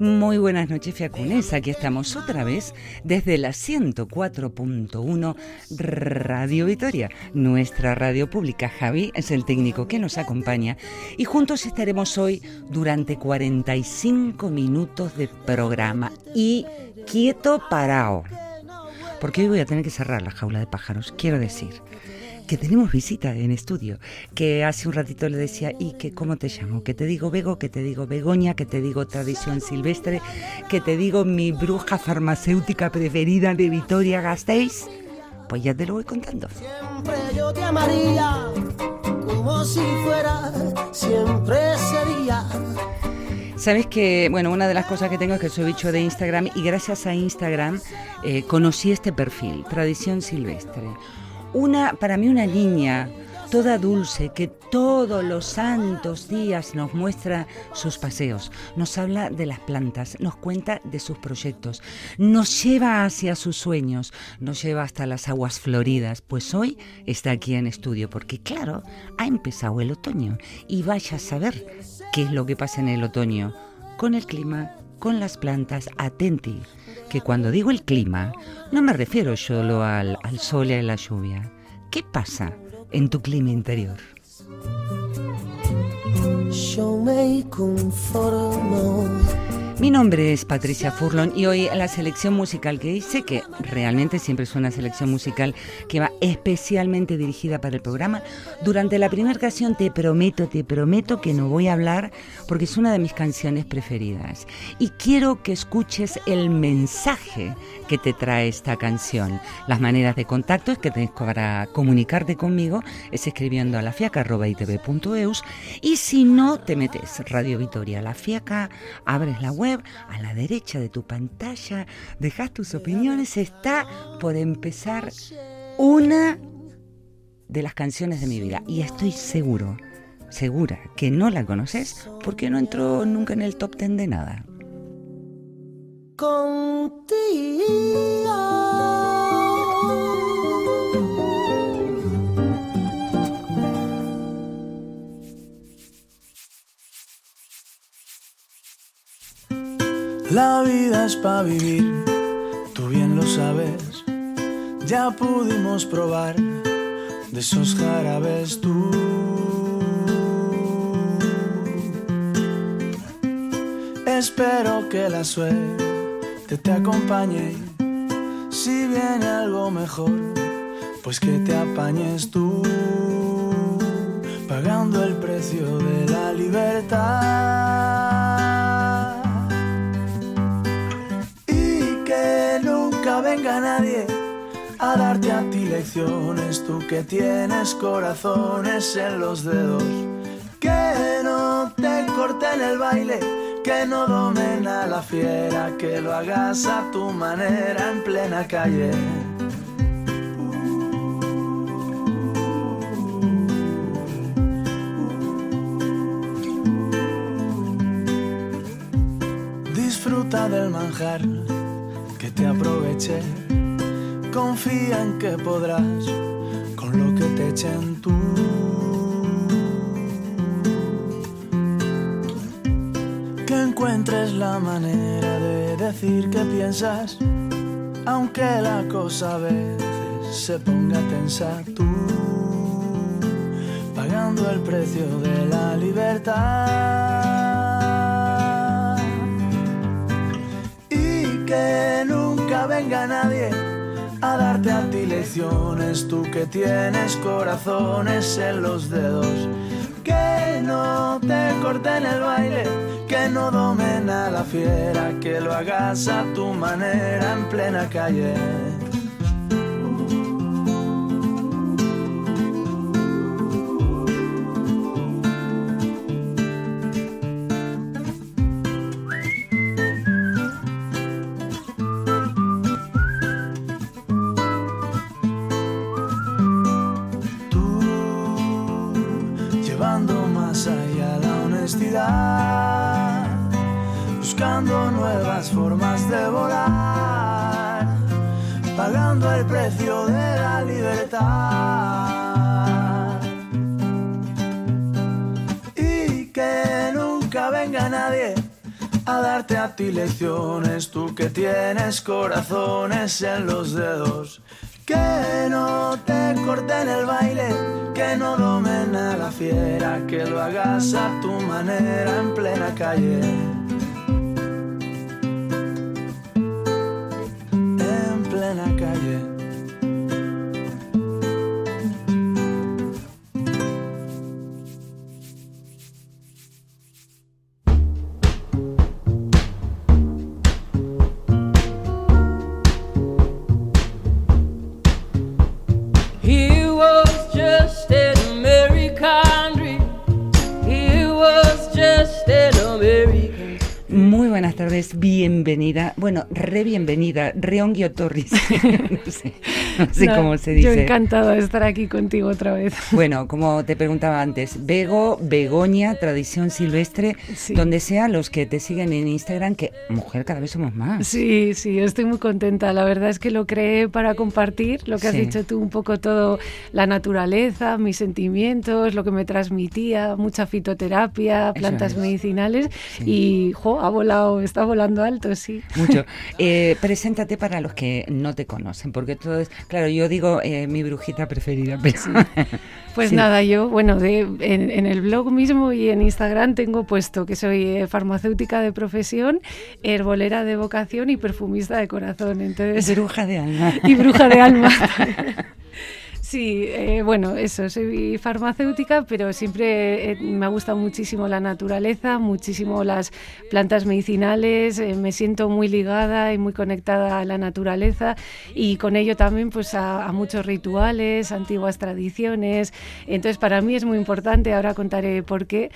Muy buenas noches, Fiacunes. Aquí estamos otra vez desde la 104.1 Radio Vitoria, nuestra radio pública. Javi es el técnico que nos acompaña y juntos estaremos hoy durante 45 minutos de programa. Y quieto parado. Porque hoy voy a tener que cerrar la jaula de pájaros, quiero decir que tenemos visita en estudio, que hace un ratito le decía, ¿y que cómo te llamo? Que te digo Bego, que te digo Begoña, que te digo tradición silvestre, que te digo mi bruja farmacéutica preferida de Vitoria Gasteiz. Pues ya te lo voy contando. Siempre yo te amaría, como si fuera, siempre sería. Sabes que, bueno, una de las cosas que tengo es que soy bicho de Instagram y gracias a Instagram eh, conocí este perfil, Tradición Silvestre una, para mí una niña toda dulce que todos los santos días nos muestra sus paseos, nos habla de las plantas, nos cuenta de sus proyectos, nos lleva hacia sus sueños, nos lleva hasta las aguas floridas, pues hoy está aquí en estudio porque claro, ha empezado el otoño y vaya a saber qué es lo que pasa en el otoño con el clima, con las plantas, atenti que cuando digo el clima, no me refiero solo al, al sol y a la lluvia. ¿Qué pasa en tu clima interior? Yo me conformo mi nombre es Patricia Furlon y hoy la selección musical que hice, que realmente siempre es una selección musical que va especialmente dirigida para el programa, durante la primera canción te prometo, te prometo que no voy a hablar porque es una de mis canciones preferidas. Y quiero que escuches el mensaje que te trae esta canción. Las maneras de contacto es que tienes para comunicarte conmigo es escribiendo a lafiaca.itv.eus y si no te metes Radio Vitoria La Fiaca, abres la web a la derecha de tu pantalla, dejas tus opiniones, está por empezar una de las canciones de mi vida. Y estoy seguro, segura que no la conoces porque no entró nunca en el top ten de nada. La vida es para vivir, tú bien lo sabes. Ya pudimos probar de esos jarabes tú. Espero que la suerte te acompañe. Si viene algo mejor, pues que te apañes tú, pagando el precio de la libertad. Nadie a darte a ti lecciones, tú que tienes corazones en los dedos, que no te corten el baile, que no domen a la fiera, que lo hagas a tu manera en plena calle. Disfruta del manjar te aproveche. Confía en que podrás con lo que te echen tú. Que encuentres la manera de decir que piensas, aunque la cosa a veces se ponga tensa tú, pagando el precio de la libertad. Y que no venga nadie a darte a ti lecciones, tú que tienes corazones en los dedos, que no te corten el baile, que no domen a la fiera, que lo hagas a tu manera en plena calle. Buscando nuevas formas de volar, pagando el precio de la libertad. Y que nunca venga nadie a darte a ti lecciones, tú que tienes corazones en los dedos. Que no te corten el baile, que no domen a la fiera, que lo hagas a tu manera en plena calle. En plena calle. Bienvenida, bueno, re bienvenida, Reonguio Torres, no sé, no sé cómo se dice. Yo encantado de estar aquí contigo otra vez. Bueno, como te preguntaba antes, Vego, Begoña, Tradición Silvestre, donde sea los que te siguen en Instagram, que mujer cada vez somos más. Sí, sí, estoy muy contenta. La verdad es que lo creé para compartir, lo que has dicho tú, un poco todo, la naturaleza, mis sentimientos, lo que me transmitía, mucha fitoterapia, plantas medicinales y, jo, ha volado, está volando alto, sí. Mucho. Eh, preséntate para los que no te conocen, porque todo es, claro, yo digo eh, mi brujita preferida, pero... Pues nada, yo, bueno, de, en, el blog mismo y en Instagram tengo puesto que soy eh, farmacéutica de profesión, herbolera de vocación y perfumista de corazón. Entonces, bruja de alma. Y bruja de alma. Sí, eh, bueno, eso, soy farmacéutica, pero siempre eh, me ha gustado muchísimo la naturaleza, muchísimo las plantas medicinales, eh, me siento muy ligada y muy conectada a la naturaleza y con ello también pues a, muchos rituales, antiguas tradiciones. Entonces para mí es muy importante, ahora contaré por qué,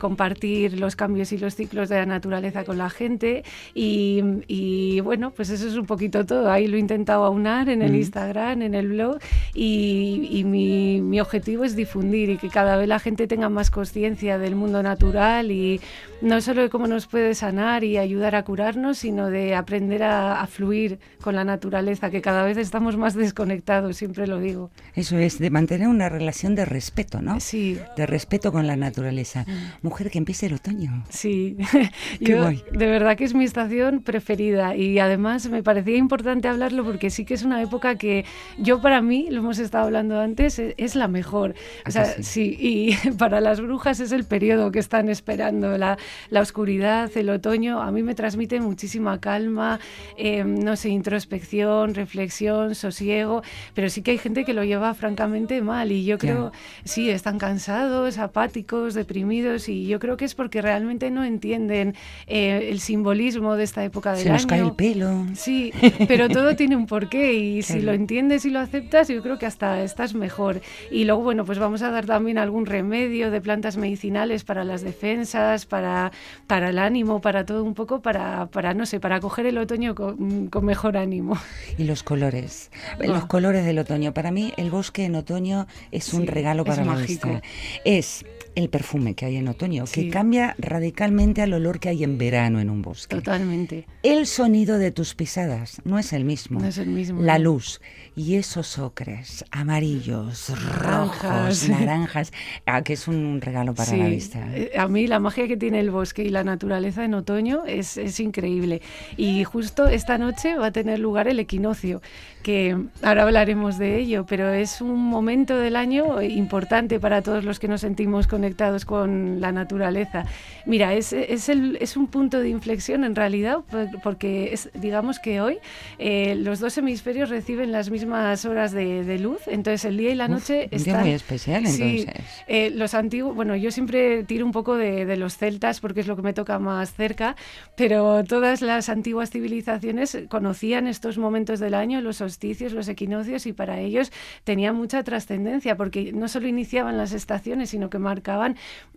compartir los cambios y los ciclos de la naturaleza con la gente y, bueno, pues eso es un poquito todo. Ahí lo he intentado aunar en el mm. Instagram, en el blog y y, mi, objetivo es difundir y que cada vez la gente tenga más conciencia del mundo natural y no solo de cómo nos puede sanar y ayudar a curarnos, sino de aprender a, fluir con la naturaleza, que cada vez estamos más desconectados, siempre lo digo. Eso es, de mantener una relación de respeto, ¿no? Sí. De respeto con la naturaleza. Mujer, que empiece el otoño. Sí. Qué De verdad que es mi estación preferida y además me parecía importante hablarlo porque sí que es una época que yo para mí, lo hemos estaba hablando antes, e, es, la mejor. O sea, sí? y para las brujas es el periodo que están esperando, la, la oscuridad, el otoño, a mí me transmite muchísima calma, em, no sé, introspección, reflexión, sosiego, pero sí que hay gente que lo lleva francamente mal y yo creo, sí, están cansados, apáticos, deprimidos y yo creo que es porque realmente no entienden eh, el simbolismo de esta época del Se año. nos cae el pelo. Sí, pero todo tiene un porqué y si lo entiendes y lo aceptas, yo creo que hasta estás mejor. Y luego, bueno, pues vamos a dar también algún remedio de plantas medicinales para las defensas, para, para el ánimo, para todo un poco, para, para no sé, para coger el otoño con, mejor ánimo. Y los colores, los ah. colores del otoño. Para mí el bosque en otoño es un regalo para la vista. Es el perfume que hay en otoño, que cambia radicalmente al olor que hay en verano en un bosque. Totalmente. El sonido de tus pisadas no es el mismo. No es el mismo. La luz y esos ocres amarillos, rojos, naranjas, ah, que es un regalo para la vista. Eh, a mí la magia que tiene el bosque y la naturaleza en otoño es, es increíble. Y justo esta noche va a tener lugar el equinoccio, que ahora hablaremos de ello, pero es un momento del año importante para todos los que nos sentimos conectados con la naturaleza. Mira, es, es, el, es un punto de inflexión en realidad, porque es, digamos que hoy eh, los dos hemisferios reciben las mismas horas de, luz, entonces el día y la noche Uf, están... muy especial entonces. Eh, los antiguos, bueno, yo siempre tiro un poco de, de los celtas porque es lo que me toca más cerca, pero todas las antiguas civilizaciones conocían estos momentos del año, los los equinoccios, y para ellos tenía mucha trascendencia, porque no solo iniciaban las estaciones, sino que marcaban marcaban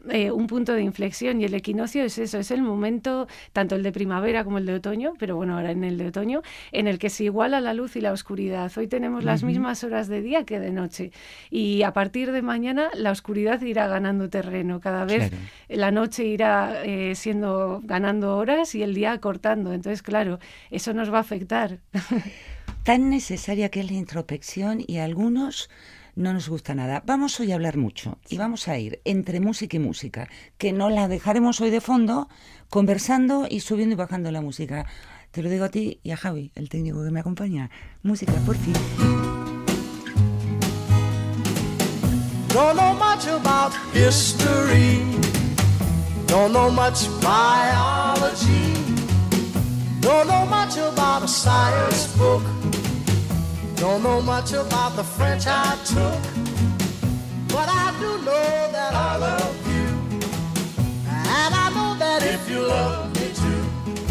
eh, un punto de inflexión y el equinoccio es eso, es el momento, tanto el de primavera como el de otoño, pero bueno, ahora en el de otoño, en el que se iguala la luz y la oscuridad. Hoy tenemos las mismas horas de día que de noche y a partir de mañana la oscuridad irá ganando terreno, cada vez la noche irá eh, siendo ganando horas y el día cortando, entonces claro, eso nos va a afectar. Tan necesaria que es la introspección y algunos no nos gusta nada. Vamos hoy a hablar mucho y vamos a ir entre música y música, que no la dejaremos hoy de fondo, conversando y subiendo y bajando la música. Te lo digo a ti y a Javi, el técnico que me acompaña. Música, por fin. Don't know much about history. Don't know much biology. Don't know much about a science book. Don't know much about the French I took, but I do know that I love you. And I know that if you love me too,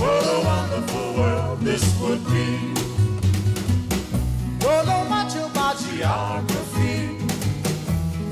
what a wonderful world this would be. Don't know much about geography.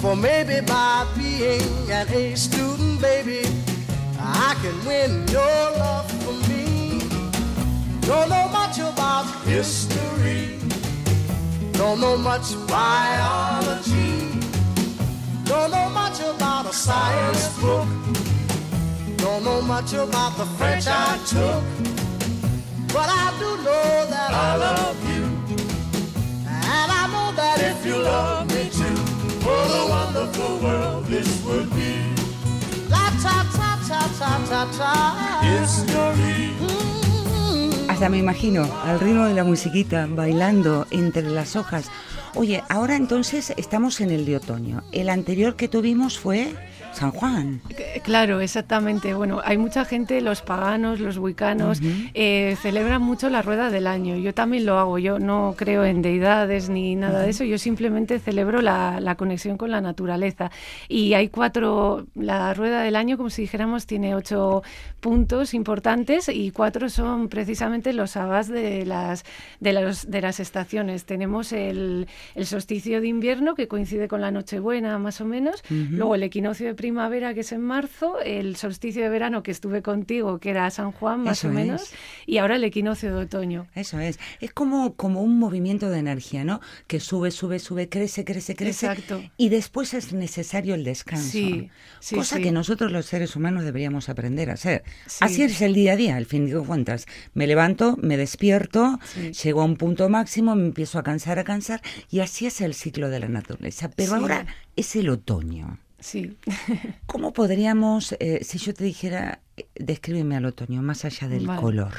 For maybe by being an A student, baby, I can win your love for me. Don't know much about history don't know much biology. Don't know much about a science book. Don't know much about the French I took. But I do know that I love you. And I know that if you love me what a wonderful world this would be. La ta ta ta ta ta ta. History. Hasta me imagino al ritmo de la musiquita, bailando entre las hojas. Oye, ahora entonces estamos en el de otoño. El anterior que tuvimos fue San Juan. Claro, exactamente. Bueno, hay mucha gente, los paganos, los buicanos, eh, celebran mucho la rueda del año. Yo también lo hago. Yo no creo en deidades ni nada de eso. Yo simplemente celebro la, la, conexión con la naturaleza. Y hay cuatro, la rueda del año, como si dijéramos, tiene ocho puntos importantes y cuatro son precisamente los abas de las, de, las estaciones. Tenemos el, el, solsticio de invierno, que coincide con la Nochebuena, más o menos. Luego el equinoccio de primavera, que es en marzo, el solsticio de verano que estuve contigo, que era San Juan, más o menos, y ahora el equinoccio de otoño. Eso es. Es como, como un movimiento de energía, ¿no? Que sube, sube, sube, crece, crece, crece. Exacto. Y después es necesario el descanso. Sí, cosa que nosotros los seres humanos deberíamos aprender a hacer. Así es el día a día, al fin de cuentas. Me levanto, me despierto, llego a un punto máximo, me empiezo a cansar, a cansar, y así es el ciclo de la naturaleza. Pero ahora es el otoño. Sí. ¿Cómo podríamos, eh, si yo te dijera, eh, descríbeme al otoño, más allá del color?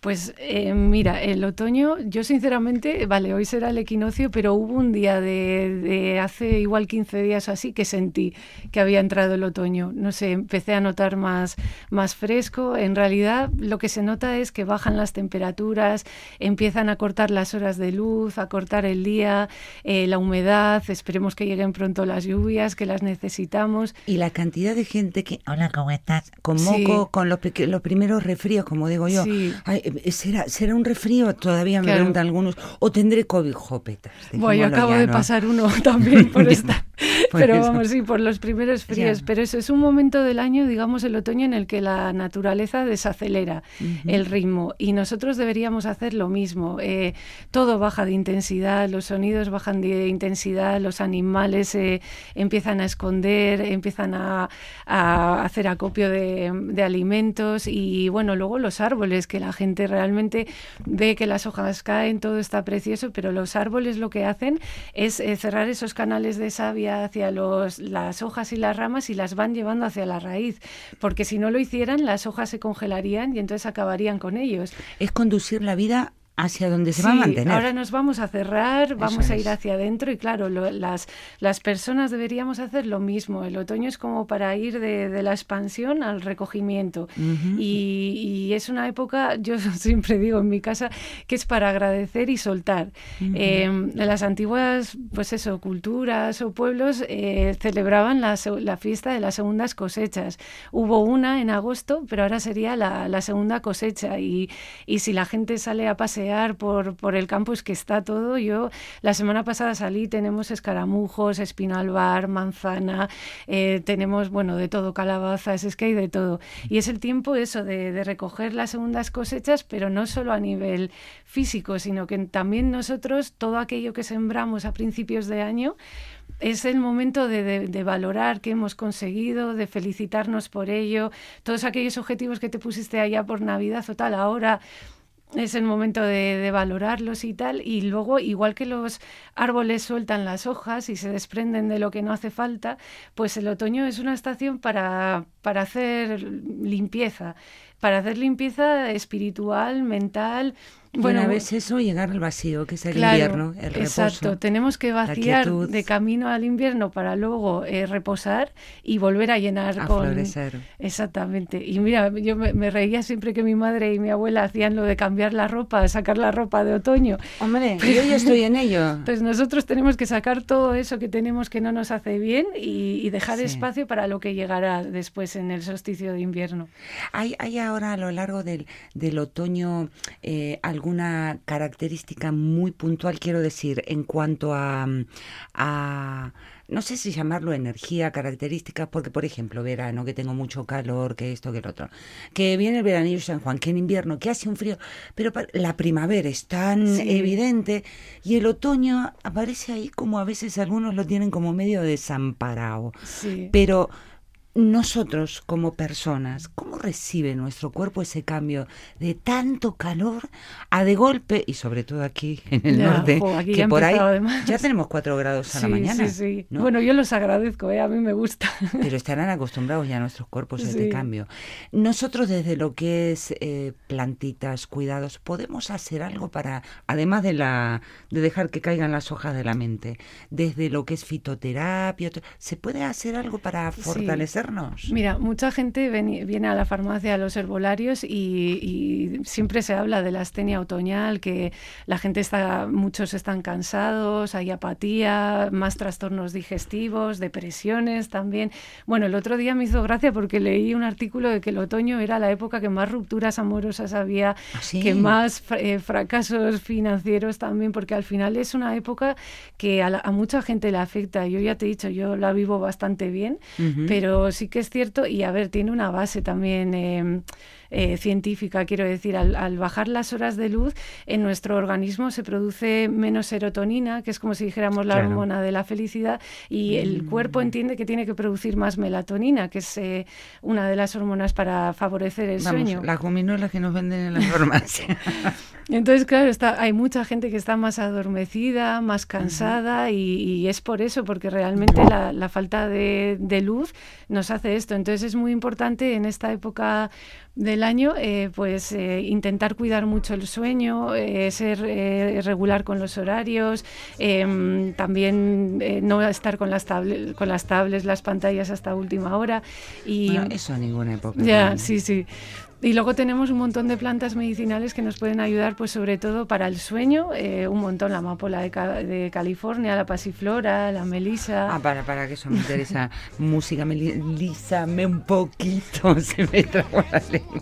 Pues eh, mira, el otoño, yo sinceramente, vale, hoy será el equinoccio, pero hubo un día de, hace igual 15 días así que sentí que había entrado el otoño. No sé, empecé a notar más, más fresco. En realidad lo que se nota es que bajan las temperaturas, empiezan a cortar las horas de luz, a cortar el día, eh, la humedad, esperemos que lleguen pronto las lluvias, que las necesitamos. Y la cantidad de gente que, hola, ¿cómo estás? Con moco, con los, los primeros resfríos, como digo yo. Sí. ¿Será, ¿será un resfrío? Todavía me preguntan algunos. ¿O tendré COVID jopetas? Bueno, yo acabo de pasar uno también por esta. pero vamos, sí, por los primeros fríos. Pero eso es un momento del año, digamos, el otoño, en el que la naturaleza desacelera el ritmo. Y nosotros deberíamos hacer lo mismo. Eh, todo baja de intensidad, los sonidos bajan de intensidad, los animales eh, empiezan a esconder, empiezan a, hacer acopio de, de alimentos. Y bueno, luego los árboles, que la gente realmente ve que las hojas caen, todo está precioso, pero los árboles lo que hacen es eh, cerrar esos canales de savia hacia los, las hojas y las ramas y las van llevando hacia la raíz, porque si no lo hicieran las hojas se congelarían y entonces acabarían con ellos. Es conducir la vida hacia donde se va a mantener. Ahora nos vamos a cerrar, vamos a ir hacia adentro y claro, las, las personas deberíamos hacer lo mismo. El otoño es como para ir de, la expansión al recogimiento y, es una época, yo siempre digo en mi casa, que es para agradecer y soltar. Em, las antiguas, pues eso, culturas o pueblos eh, celebraban la, la, fiesta de las segundas cosechas. Hubo una en agosto, pero ahora sería la, la segunda cosecha y, y si la gente sale a pasear por, por el campus que está todo. Yo la semana pasada salí, tenemos escaramujos, espinalbar, manzana, eh, tenemos, bueno, de todo, calabazas, es que hay de todo. Y es el tiempo eso de, de recoger las segundas cosechas, pero no solo a nivel físico, sino que también nosotros, todo aquello que sembramos a principios de año, es el momento de, de, valorar qué hemos conseguido, de felicitarnos por ello, todos aquellos objetivos que te pusiste allá por Navidad o tal, ahora es el momento de, valorarlos y tal. Y luego, igual que los árboles sueltan las hojas y se desprenden de lo que no hace falta, pues el otoño es una estación para, para hacer limpieza, para hacer limpieza espiritual, mental, bueno, a veces eso llegar al vacío, que es el invierno, el reposo. Exacto, tenemos que vaciar de camino al invierno para luego eh, reposar y volver a llenar a con. Florecer. Exactamente. Y mira, yo me, reía siempre que mi madre y mi abuela hacían lo de cambiar la ropa, sacar la ropa de otoño. Hombre, yo ya estoy en ello. Pues nosotros tenemos que sacar todo eso que tenemos que no nos hace bien y, dejar espacio para lo que llegará después en el solsticio de invierno. Hay, hay ahora a lo largo del, del otoño eh, alguna característica muy puntual, quiero decir, en cuanto a, a no sé si llamarlo energía, características, porque por ejemplo, verano, que tengo mucho calor, que esto, que el otro, que viene el veranillo San Juan, que en invierno, que hace un frío, pero la primavera es tan evidente y el otoño aparece ahí como a veces algunos lo tienen como medio desamparado. Pero nosotros como personas, ¿cómo recibe nuestro cuerpo ese cambio de tanto calor a de golpe, y sobre todo aquí en el norte, que por ahí ya tenemos cuatro grados a la mañana? Sí, Bueno, yo los agradezco, ¿eh? a mí me gusta. Pero estarán acostumbrados ya nuestros cuerpos a este cambio. Nosotros desde lo que es eh, plantitas, cuidados, podemos hacer algo para, además de, la, de dejar que caigan las hojas de la mente, desde lo que es fitoterapia, ¿se puede hacer algo para fortalecer Mira, mucha gente viene a la farmacia, a los herbolarios y, siempre se habla de la astenia otoñal, que la gente está, muchos están cansados, hay apatía, más trastornos digestivos, depresiones también. Bueno, el otro día me hizo gracia porque leí un artículo de que el otoño era la época que más rupturas amorosas había, ¿Ah, que más eh, fracasos financieros también, porque al final es una época que a, mucha gente le afecta. Yo ya te he dicho, yo la vivo bastante bien, pero sí que es cierto, y a ver, tiene una base también em, eh, científica, quiero decir, al, bajar las horas de luz, en nuestro organismo se produce menos serotonina, que es como si dijéramos la hormona de la felicidad, y el mm. cuerpo entiende que tiene que producir más melatonina, que es eh, una de las hormonas para favorecer el Vamos, sueño. Las gominolas que nos venden en las farmacias. Entonces, claro, está, hay mucha gente que está más adormecida, más cansada, y, es por eso, porque realmente la, falta de, de luz nos hace esto. Entonces es muy importante en esta época del año, eh, pues eh, intentar cuidar mucho el sueño, eh, ser regular con los horarios, em, también no estar con las, tablets, con las tablets, las pantallas hasta última hora. Y, eso a ninguna época. Ya, sí, sí. Y luego tenemos un montón de plantas medicinales que nos pueden ayudar, pues sobre todo para el sueño, eh, un montón, la amapola de, California, la pasiflora, la melisa. Ah, para, para, que eso me interesa. Música, melízame un poquito, se me trajo la lengua.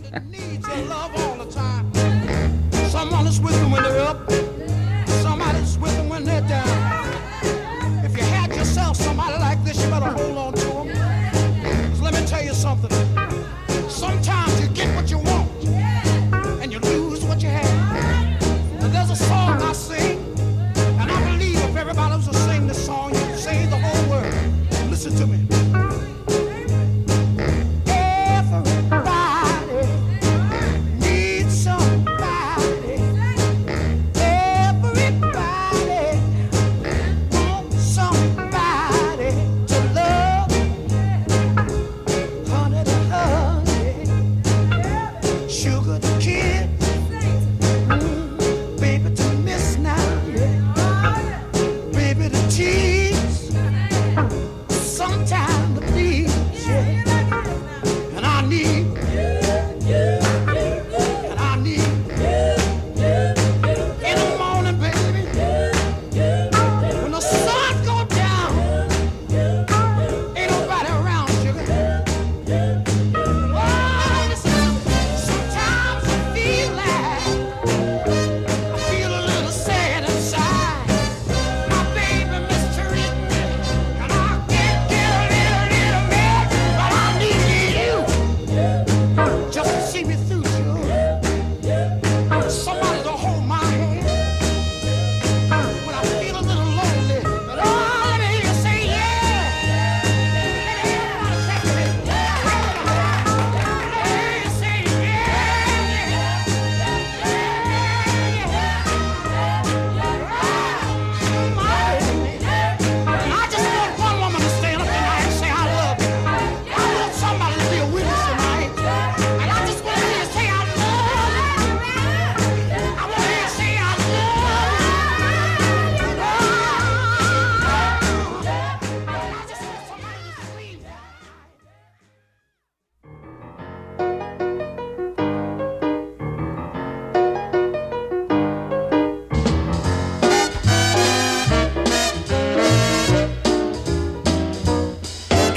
Listen to me.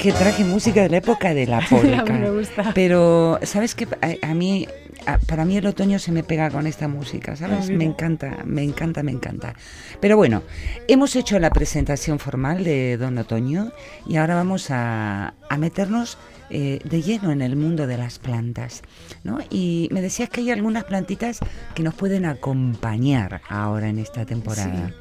Que traje música de la época de la me gusta. Pero, ¿sabes qué? A, a mí, a- para mí el otoño se me pega con esta música, ¿sabes? Ah, me encanta, me encanta, me encanta. Pero bueno, hemos hecho la presentación formal de Don Otoño y ahora vamos a, a meternos eh, de lleno en el mundo de las plantas, ¿no? Y me decías que hay algunas plantitas que nos pueden acompañar ahora en esta temporada. Sí.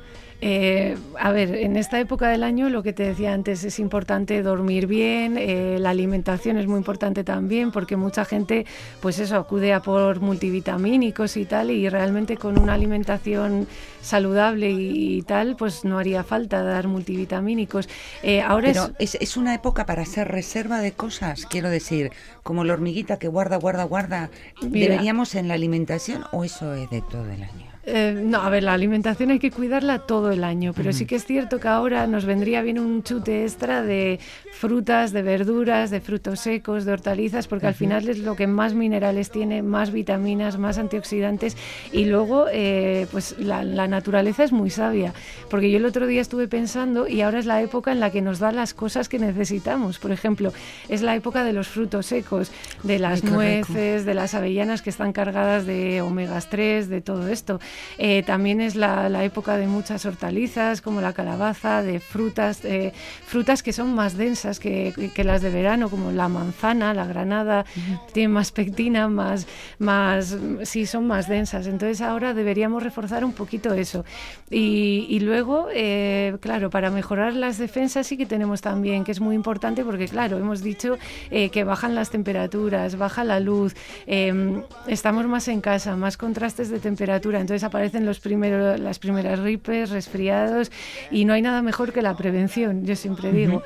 Eh, a ver, en esta época del año lo que te decía antes es importante dormir bien, eh, la alimentación es muy importante también porque mucha gente pues eso acude a por multivitamínicos y tal y realmente con una alimentación saludable y, y tal pues no haría falta dar multivitamínicos. Eh, ahora Pero es, es, es una época para hacer reserva de cosas, quiero decir, como la hormiguita que guarda, guarda, guarda. Mira. ¿Deberíamos en la alimentación o eso es de todo el año? Eh, no, a ver, la alimentación hay que cuidarla todo el año, pero sí que es cierto que ahora nos vendría bien un chute extra de frutas, de verduras, de frutos secos, de hortalizas, porque al final es lo que más minerales tiene, más vitaminas, más antioxidantes y luego, eh, pues la, la naturaleza es muy sabia, porque yo el otro día estuve pensando y ahora es la época en la que nos da las cosas que necesitamos. Por ejemplo, es la época de los frutos secos, de las nueces, de las avellanas que están cargadas de omegas 3, de todo esto. Eh, también es la, la época de muchas hortalizas, como la calabaza, de frutas, eh, frutas que son más densas que, que- las de verano, como la manzana, la granada, tienen más pectina, más, más, sí, son más densas. Entonces ahora deberíamos reforzar un poquito eso. Y, y luego, eh, claro, para mejorar las defensas sí que tenemos también, que es muy importante porque, claro, hemos dicho eh, que bajan las temperaturas, baja la luz, eh, estamos más en casa, más contrastes de temperatura, entonces aparecen los primeros, las primeras gripes, resfriados y no hay nada mejor que la prevención, yo siempre digo.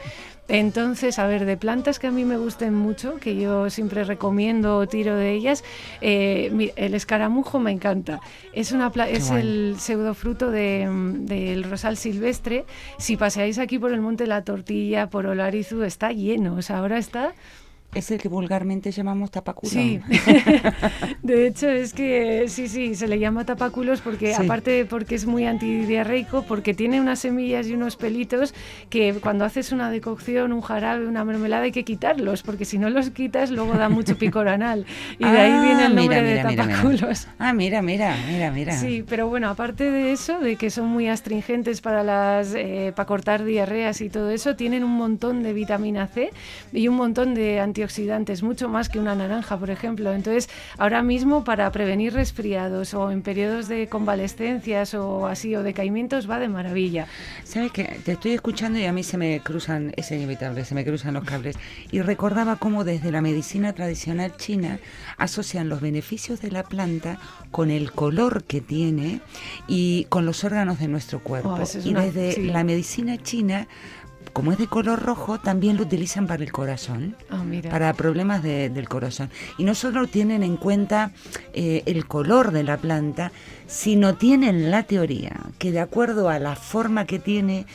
Entonces, a ver, de plantas que a mí me gusten mucho, que yo siempre recomiendo o tiro de ellas, eh, el escaramujo me encanta. Es, una pla- es guay. el pseudofruto de, mm, del rosal silvestre. Si paseáis aquí por el Monte La Tortilla, por Olarizu, está lleno. O sea, ahora está Es el que vulgarmente llamamos tapaculo. Sí, de hecho es que sí, sí, se le llama tapaculos porque Sí. aparte porque es muy antidiarreico, porque tiene unas semillas y unos pelitos que cuando haces una decocción, un jarabe, una mermelada hay que quitarlos, porque si no los quitas luego da mucho picor anal y de ahí Ah, viene el nombre mira, de mira, mira, mira. tapaculos. Ah, mira, mira, mira, mira. Sí, pero bueno, aparte de eso, de que son muy astringentes para las eh, para cortar diarreas y todo eso, tienen un montón de vitamina C y un montón de antioxidantes, mucho más que una naranja, por ejemplo. Entonces, ahora mismo para prevenir resfriados o en periodos de convalescencias o así o decaimientos va de maravilla. ¿Sabes qué? Te estoy escuchando y a mí se me cruzan, es inevitable, se me cruzan los cables. Y recordaba cómo desde la medicina tradicional china asocian los beneficios de la planta con el color que tiene y con los órganos de nuestro cuerpo. Oh, y desde sí. la medicina china, como es de color rojo, también lo utilizan para el corazón. Ah, mira. para problemas de- del corazón. Y no solo tienen en cuenta eh, el color de la planta, sino tienen la teoría que de acuerdo a la forma que tiene,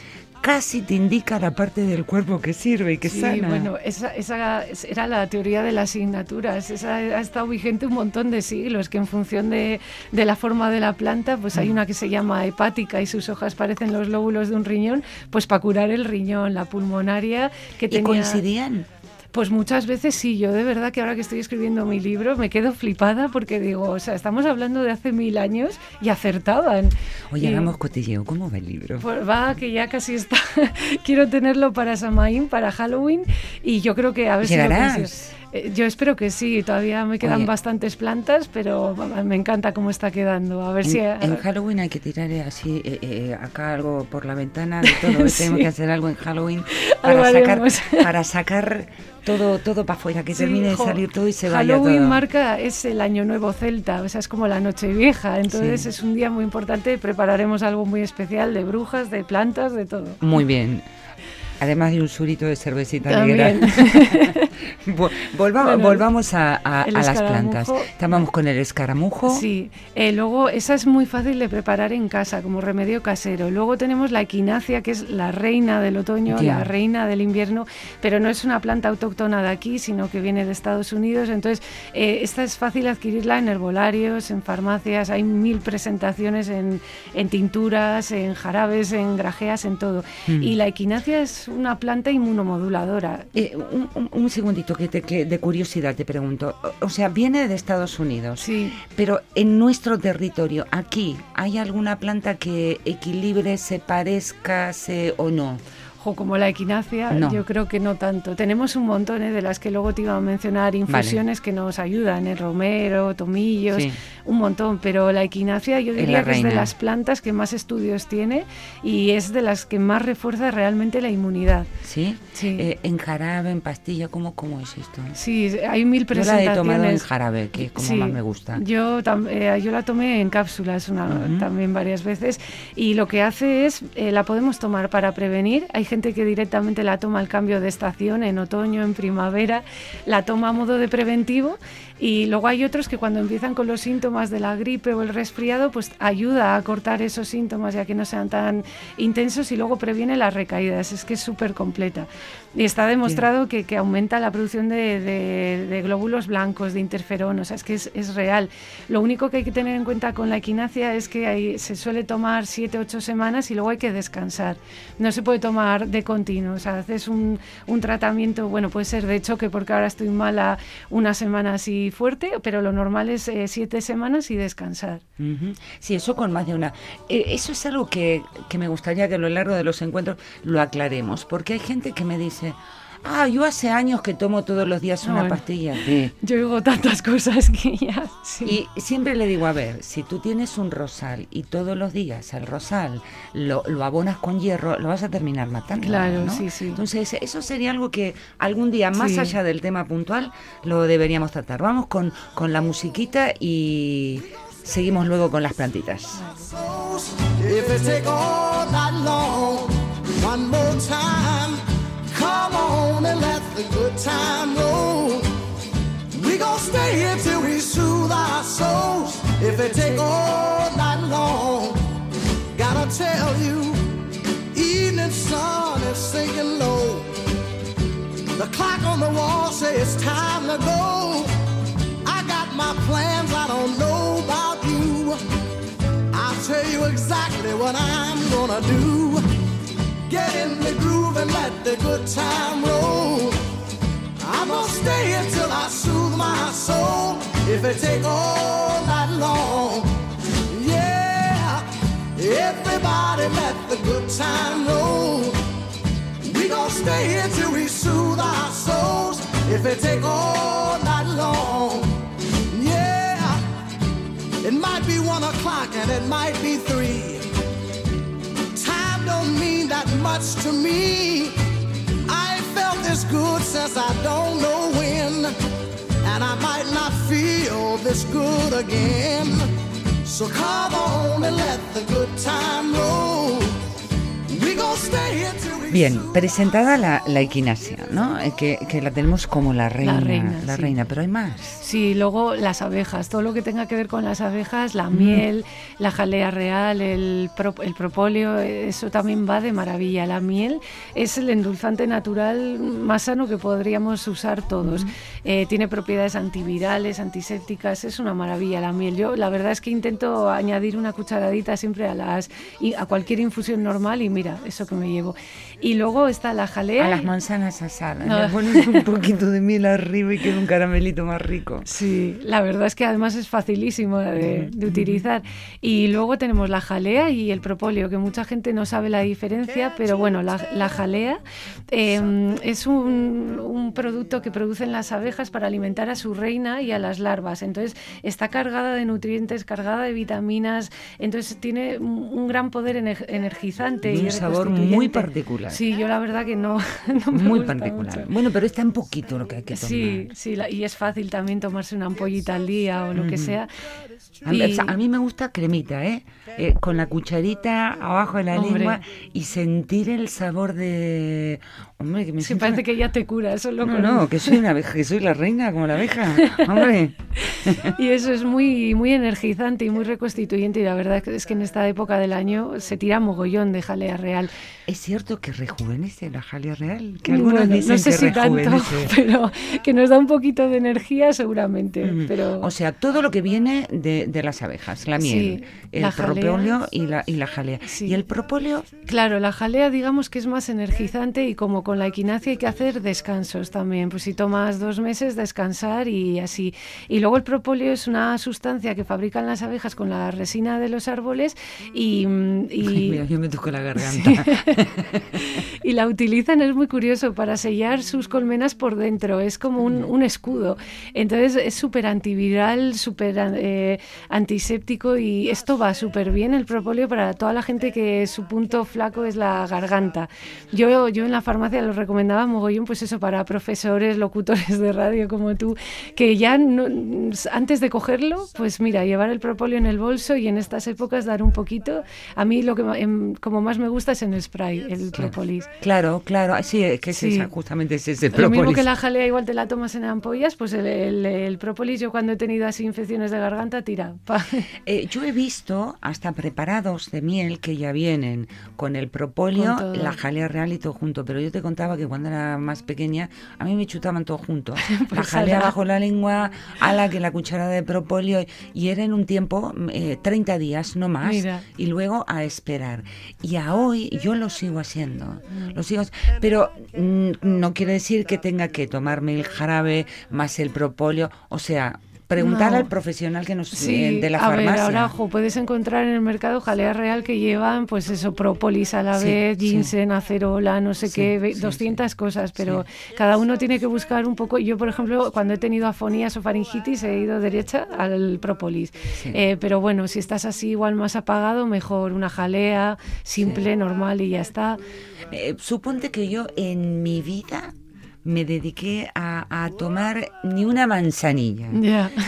casi te indica la parte del cuerpo que sirve y que Sí, sana. bueno, esa, esa era la teoría de las asignaturas. Esa ha estado vigente un montón de siglos, que en función de, de la forma de la planta, pues Mm. hay una que se llama hepática y sus hojas parecen los lóbulos de un riñón, pues para curar el riñón, la pulmonaria, que ¿Y tenía... coincidían? Pues muchas veces sí, yo de verdad que ahora que estoy escribiendo mi libro me quedo flipada porque digo, o sea, estamos hablando de hace mil años y acertaban. Oye, Y- hagamos cotilleo. ¿Cómo va el libro? pues va, que ya casi está. Quiero tenerlo para Samaín, para Halloween, y yo creo que a ver si. Eh, Yo espero que sí, todavía me quedan Oye. bastantes plantas, pero me encanta cómo está quedando. A ver En, si. en Halloween hay que tirar eh, así eh, eh, acá algo por la ventana de todo. Sí. Tenemos que hacer algo en Halloween para sacar, para sacar todo todo para afuera, que Sí, termine de jo, salir todo y se vaya Halloween todo. marca es el año nuevo celta, o sea, es como la noche vieja, entonces Sí. es un día muy importante, prepararemos algo muy especial de brujas, de plantas, de todo. Muy bien. Además de un surito de cervecita También. negra. volvamos, volvamos a, las plantas. Estábamos con el escaramujo. Sí, eh, luego esa es muy fácil de preparar en casa como remedio casero. Luego tenemos la equinacia, que es la reina del otoño, la reina del invierno, pero no es una planta autóctona de aquí, sino que viene de Estados Unidos. Entonces, eh, esta es fácil adquirirla en herbolarios, en farmacias, hay mil presentaciones en, tinturas, en jarabes, en grajeas, en todo. Mm. Y la equinacia es una planta inmunomoduladora. Eh, un, segundito que, de curiosidad te pregunto. O, sea, viene de Estados Unidos. Sí. Pero en nuestro territorio, aquí, ¿hay alguna planta que equilibre, se parezca se, o no? O como la equinacia, yo creo que no tanto. Tenemos un montón ¿eh? de las que luego te iba a mencionar, infusiones que nos ayudan, el romero, tomillos, un montón, pero la equinacia yo diría que es de las plantas que más estudios tiene y es de las que más refuerza realmente la inmunidad. ¿Sí? sí. Eh, ¿En jarabe, en pastilla? ¿cómo, ¿Cómo es esto? Sí, hay mil presentaciones. Yo la he tomado en jarabe, que es como más me gusta. Yo, eh, yo la tomé en cápsulas una, también varias veces y lo que hace es, la podemos tomar para prevenir, hay gente que directamente la toma al cambio de estación, en otoño, en primavera, la toma a modo de preventivo y luego hay otros que cuando empiezan con los síntomas de la gripe o el resfriado, pues ayuda a cortar esos síntomas ya que no sean tan intensos y luego previene las recaídas. Es que es súper completa. Y está demostrado que, que, aumenta la producción de, de, glóbulos blancos, de interferón, o sea, es que es, es, real. Lo único que hay que tener en cuenta con la equinacia es que hay, se suele tomar 7-8 semanas y luego hay que descansar. No se puede tomar de continuo, o sea, haces un, un tratamiento, bueno, puede ser de choque porque ahora estoy mala una semana así fuerte, pero lo normal es eh, siete semanas y descansar. Sí, eso con más de una. Eh, eso es algo que, que me gustaría que a lo largo de los encuentros lo aclaremos, porque hay gente que me dice, Ah, yo hace años que tomo todos los días una pastilla. Yo digo tantas cosas que ya. Y siempre le digo, a ver, si tú tienes un rosal y todos los días el rosal lo, abonas con hierro, lo vas a terminar matando. Claro, sí, sí. Entonces, eso sería algo que algún día, más allá del tema puntual, lo deberíamos tratar. Vamos con, con la musiquita y seguimos luego con las plantitas. On the wall says it's time to go. I got my plans, I don't know about you. I'll tell you exactly what I'm gonna do. Get in the groove and let the good time roll. I'm gonna stay until I soothe my soul. If it take all night long, yeah. Everybody let the good time roll. Gonna stay here till we soothe our souls. If it take all night long, yeah. It might be one o'clock and it might be three Time don't mean that much to me. I ain't felt this good since I don't know when. And I might not feel this good again. So come on and let the good time roll. Bien, presentada la, la equinacia, ¿no? Eh, que, que, la tenemos como la reina. La reina, la reina, pero hay más. Sí, luego las abejas, todo lo que tenga que ver con las abejas, la miel, la jalea real, el, el propóleo, eso también va de maravilla. La miel es el endulzante natural más sano que podríamos usar todos. Eh, tiene propiedades antivirales, antisépticas, es una maravilla la miel. Yo la verdad es que intento añadir una cucharadita siempre a, las, a cualquier infusión normal y mira, eso que me llevo. Y luego está la jalea. A las manzanas asadas. Le pones un poquito de miel arriba y queda un caramelito más rico. Sí, la verdad es que además es facilísimo de, utilizar. Y luego tenemos la jalea y el propóleo, que mucha gente no sabe la diferencia, pero bueno, la, jalea em, es un, un, producto que producen las abejas para alimentar a su reina y a las larvas. Entonces está cargada de nutrientes, cargada de vitaminas, entonces tiene un gran poder energizante. Y un sabor muy particular. Sí, yo la verdad que no. Muy particular. Bueno, pero está un poquito lo que hay que tomar. Sí, sí, y es fácil también tomarse una ampollita al día o lo que sea. A, mí me gusta cremita, ¿eh? ¿eh? Con la cucharita abajo de la lengua y sentir el sabor de Hombre, que me siento parece una- que ya te cura, solo No, con- no, que soy una abeja, que soy la reina como la abeja. Hombre. Y eso es muy, muy energizante y muy reconstituyente. Y la verdad es que en esta época del año se tira mogollón de jalea real. Es cierto que rejuvenece la jalea real, que algunos Bueno, dicen no sé que si tanto, pero que nos da un poquito de energía seguramente. Mm. Pero O sea, todo lo que viene de, de las abejas, la miel, Sí, el la propóleo y la, y la jalea. Sí. Y el propóleo, Claro, la jalea digamos que es más energizante y como con la equinacia hay que hacer descansos también. Pues si tomas dos meses, descansar y así. Y luego el propóleo es una sustancia que fabrican las abejas con la resina de los árboles y, y- Ay, mira, yo me toco la garganta. y la utilizan, es muy curioso, para sellar sus colmenas por dentro. Es como un, un escudo. Entonces es súper antiviral, súper eh, antiséptico y esto va súper bien el propóleo para toda la gente que su punto flaco es la garganta. Yo, yo en la farmacia lo recomendaba mogollón, pues eso, para profesores, locutores de radio como tú, que ya no- antes de cogerlo, pues mira, llevar el propóleo en el bolso y en estas épocas dar un poquito. A mí lo que ma- em, como más me gusta es en spray, el propolis. Claro, claro, sí, es que es Sí. esa, justamente es ese Lo mismo que la jalea, igual te la tomas en ampollas, pues el, el, el própolis, yo cuando he tenido así infecciones de garganta, tira. Eh, yo he visto hasta preparados de miel que ya vienen con el propóleo, Con la jalea real y todo junto. Pero yo te contaba que cuando era más pequeña, a mí me chutaban todo junto. la jalea ala. bajo la lengua, a la que la cucharada de propóleo. Y era en un tiempo, eh, 30 días, no más. Mira. Y luego a esperar. Y a hoy yo lo sigo haciendo. Mm. Lo sigo, pero mm, no quiere decir que tenga que tomarme el jarabe más el propóleo. O sea, preguntar No. al profesional que nos Sí, eh, de la a farmacia. ver, ahora ojo, puedes encontrar en el mercado jalea real que llevan, pues eso, própolis a la Sí, vez, sí. ginseng, acerola, no sé qué, ve- sí, 200 cosas, pero cada uno tiene que buscar un poco. Yo, por ejemplo, cuando he tenido afonías o faringitis, he ido derecha al própolis. Eh, pero bueno, si estás así igual más apagado, mejor una jalea simple, normal y ya está. Eh, suponte que yo en mi vida me dediqué a, a tomar ni una manzanilla.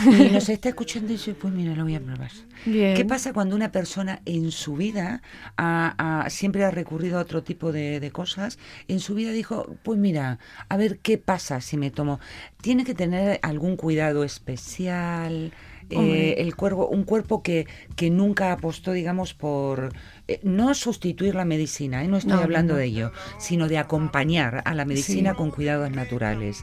Y nos está escuchando y dice, pues mira, lo voy a probar. Bien. ¿Qué pasa cuando una persona en su vida ha- ha- siempre ha recurrido a otro tipo de, de cosas? En su vida dijo, pues mira, a ver qué pasa si me tomo. Tiene que tener algún cuidado especial. Eh, el cuerpo, un cuerpo que, que nunca apostó, digamos, por eh, no sustituir la medicina, ¿eh? no estoy No, hablando no. de ello, sino de acompañar a la medicina Sí. con cuidados naturales.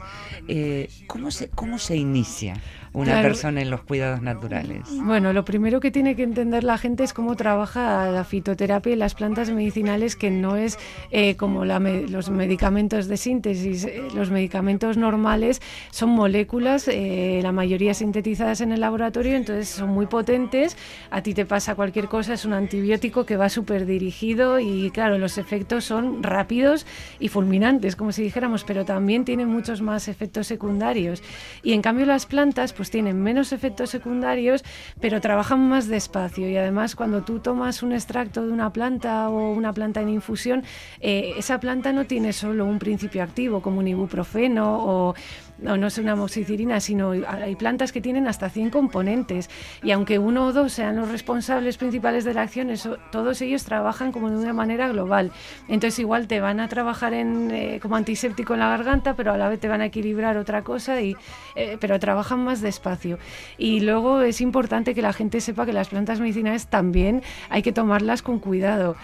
¿cómo, se, ¿Cómo se inicia una Claro. persona en los cuidados naturales? Bueno, lo primero que tiene que entender la gente es cómo trabaja la fitoterapia y las plantas medicinales, que no es eh, como la me- los medicamentos de síntesis. Eh, Los medicamentos normales son moléculas, eh, la mayoría sintetizadas en el laboratorio, entonces son muy potentes. A ti te pasa cualquier cosa, es un antibiótico que va súper dirigido y claro, los efectos son rápidos y fulminantes, como si dijéramos, pero también tienen muchos más efectos secundarios. Y en cambio las plantas pues tienen menos efectos secundarios, pero trabajan más despacio y además cuando tú tomas un extracto de una planta o una planta en infusión, eh, esa planta no tiene solo un principio activo como un ibuprofeno o no, no es una moxicilina, sino hay plantas que tienen hasta 100 componentes y aunque uno o dos sean los responsables principales de la acción, eso, todos ellos trabajan como de una manera global. Entonces igual te van a trabajar en, eh, como antiséptico en la garganta, pero a la vez te van a equilibrar otra cosa, y, eh, pero trabajan más despacio. Y luego es importante que la gente sepa que las plantas medicinales también hay que tomarlas con cuidado